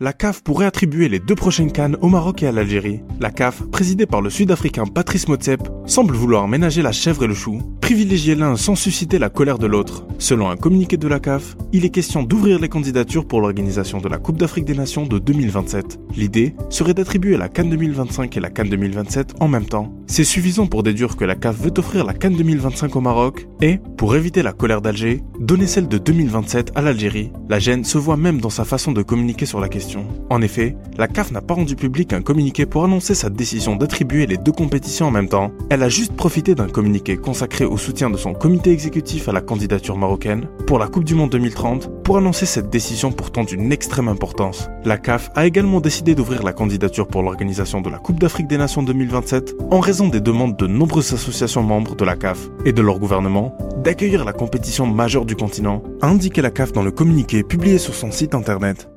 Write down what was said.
La CAF pourrait attribuer les deux prochaines cannes au Maroc et à l'Algérie. La CAF, présidée par le Sud-Africain Patrice Motsepe, semble vouloir ménager la chèvre et le chou, privilégier l'un sans susciter la colère de l'autre. Selon un communiqué de la CAF, il est question d'ouvrir les candidatures pour l'organisation de la Coupe d'Afrique des Nations de 2027. L'idée serait d'attribuer la Cannes 2025 et la Cannes 2027 en même temps. C'est suffisant pour déduire que la CAF veut offrir la Cannes 2025 au Maroc et, pour éviter la colère d'Alger, donner celle de 2027 à l'Algérie. La gêne se voit même dans sa façon de communiquer sur la question. En effet, la CAF n'a pas rendu public un communiqué pour annoncer sa décision d'attribuer les deux compétitions en même temps. Elle a juste profité d'un communiqué consacré au soutien de son comité exécutif à la candidature marocaine pour la Coupe du Monde 2030 pour annoncer cette décision pourtant d'une extrême importance. La CAF a également décidé d'ouvrir la candidature pour l'organisation de la Coupe d'Afrique des Nations 2027 en raison des demandes de nombreuses associations membres de la CAF et de leur gouvernement d'accueillir la compétition majeure du continent, a indiqué la CAF dans le communiqué publié sur son site internet.